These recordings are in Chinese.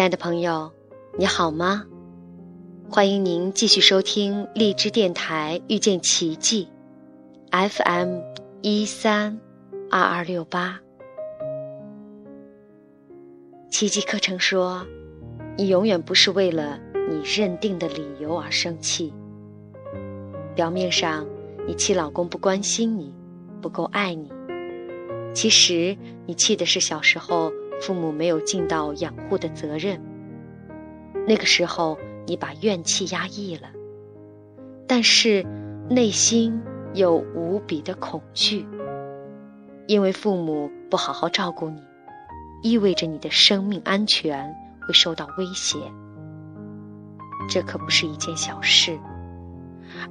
亲爱的朋友，你好吗？欢迎您继续收听荔枝电台遇见奇迹，FM 一三二二六八。奇迹课程说，你永远不是为了你认定的理由而生气。表面上，你气老公不关心你，不够爱你，其实你气的是小时候。父母没有尽到养护的责任，那个时候你把怨气压抑了，但是内心有无比的恐惧，因为父母不好好照顾你，意味着你的生命安全会受到威胁。这可不是一件小事，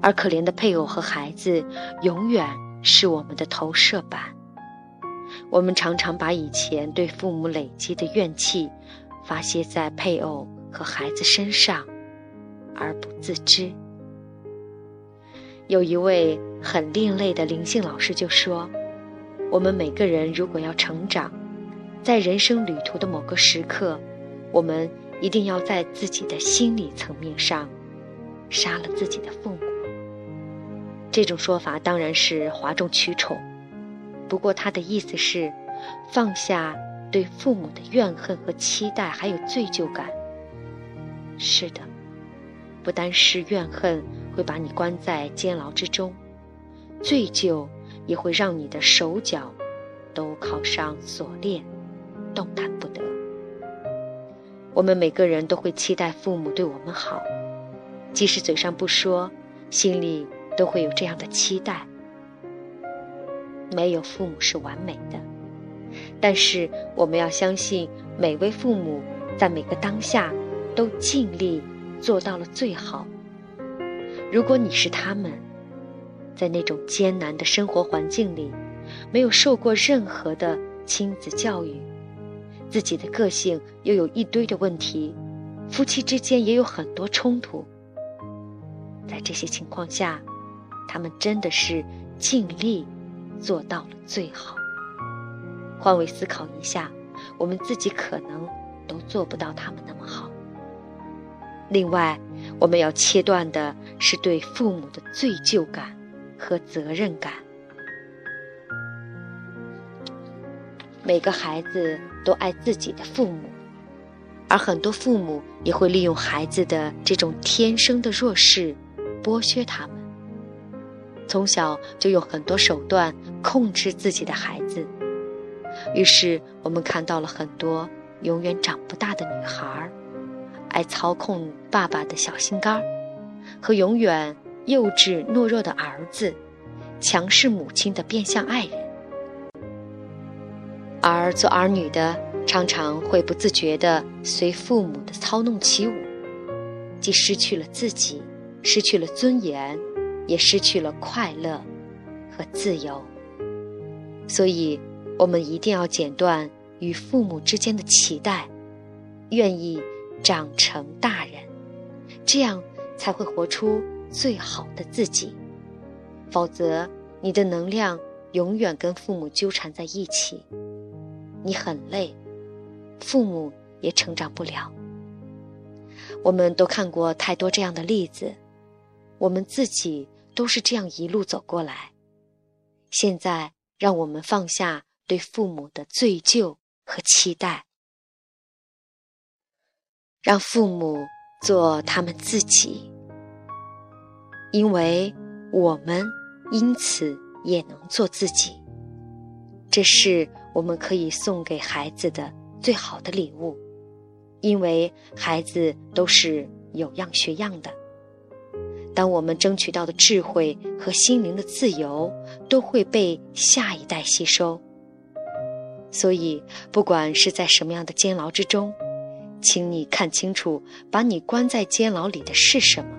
而可怜的配偶和孩子永远是我们的投射板。我们常常把以前对父母累积的怨气发泄在配偶和孩子身上，而不自知。有一位很另类的灵性老师就说：“我们每个人如果要成长，在人生旅途的某个时刻，我们一定要在自己的心理层面上杀了自己的父母。”这种说法当然是哗众取宠。不过他的意思是，放下对父母的怨恨和期待，还有罪疚感。是的，不单是怨恨会把你关在监牢之中，罪疚也会让你的手脚都铐上锁链，动弹不得。我们每个人都会期待父母对我们好，即使嘴上不说，心里都会有这样的期待。没有父母是完美的，但是我们要相信每位父母在每个当下都尽力做到了最好。如果你是他们，在那种艰难的生活环境里，没有受过任何的亲子教育，自己的个性又有一堆的问题，夫妻之间也有很多冲突，在这些情况下，他们真的是尽力。做到了最好。换位思考一下，我们自己可能都做不到他们那么好。另外，我们要切断的是对父母的罪疚感和责任感。每个孩子都爱自己的父母，而很多父母也会利用孩子的这种天生的弱势，剥削他们。从小就用很多手段控制自己的孩子，于是我们看到了很多永远长不大的女孩，爱操控爸爸的小心肝，和永远幼稚懦弱的儿子，强势母亲的变相爱人。而做儿女的常常会不自觉地随父母的操弄起舞，既失去了自己，失去了尊严。也失去了快乐和自由，所以，我们一定要剪断与父母之间的期待，愿意长成大人，这样才会活出最好的自己。否则，你的能量永远跟父母纠缠在一起，你很累，父母也成长不了。我们都看过太多这样的例子，我们自己。都是这样一路走过来，现在让我们放下对父母的罪疚和期待，让父母做他们自己，因为我们因此也能做自己。这是我们可以送给孩子的最好的礼物，因为孩子都是有样学样的。当我们争取到的智慧和心灵的自由都会被下一代吸收，所以不管是在什么样的监牢之中，请你看清楚，把你关在监牢里的是什么？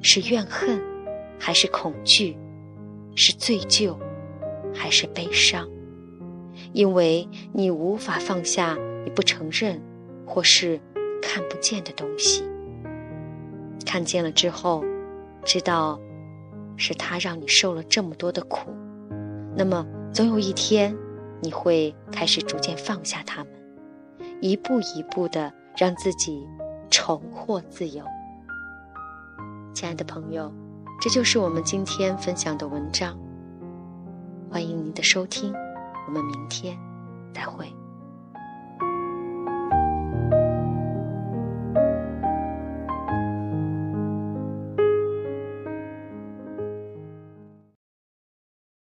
是怨恨，还是恐惧？是罪疚，还是悲伤？因为你无法放下你不承认或是看不见的东西，看见了之后。知道，是他让你受了这么多的苦，那么总有一天，你会开始逐渐放下他们，一步一步的让自己重获自由。亲爱的朋友，这就是我们今天分享的文章。欢迎您的收听，我们明天再会。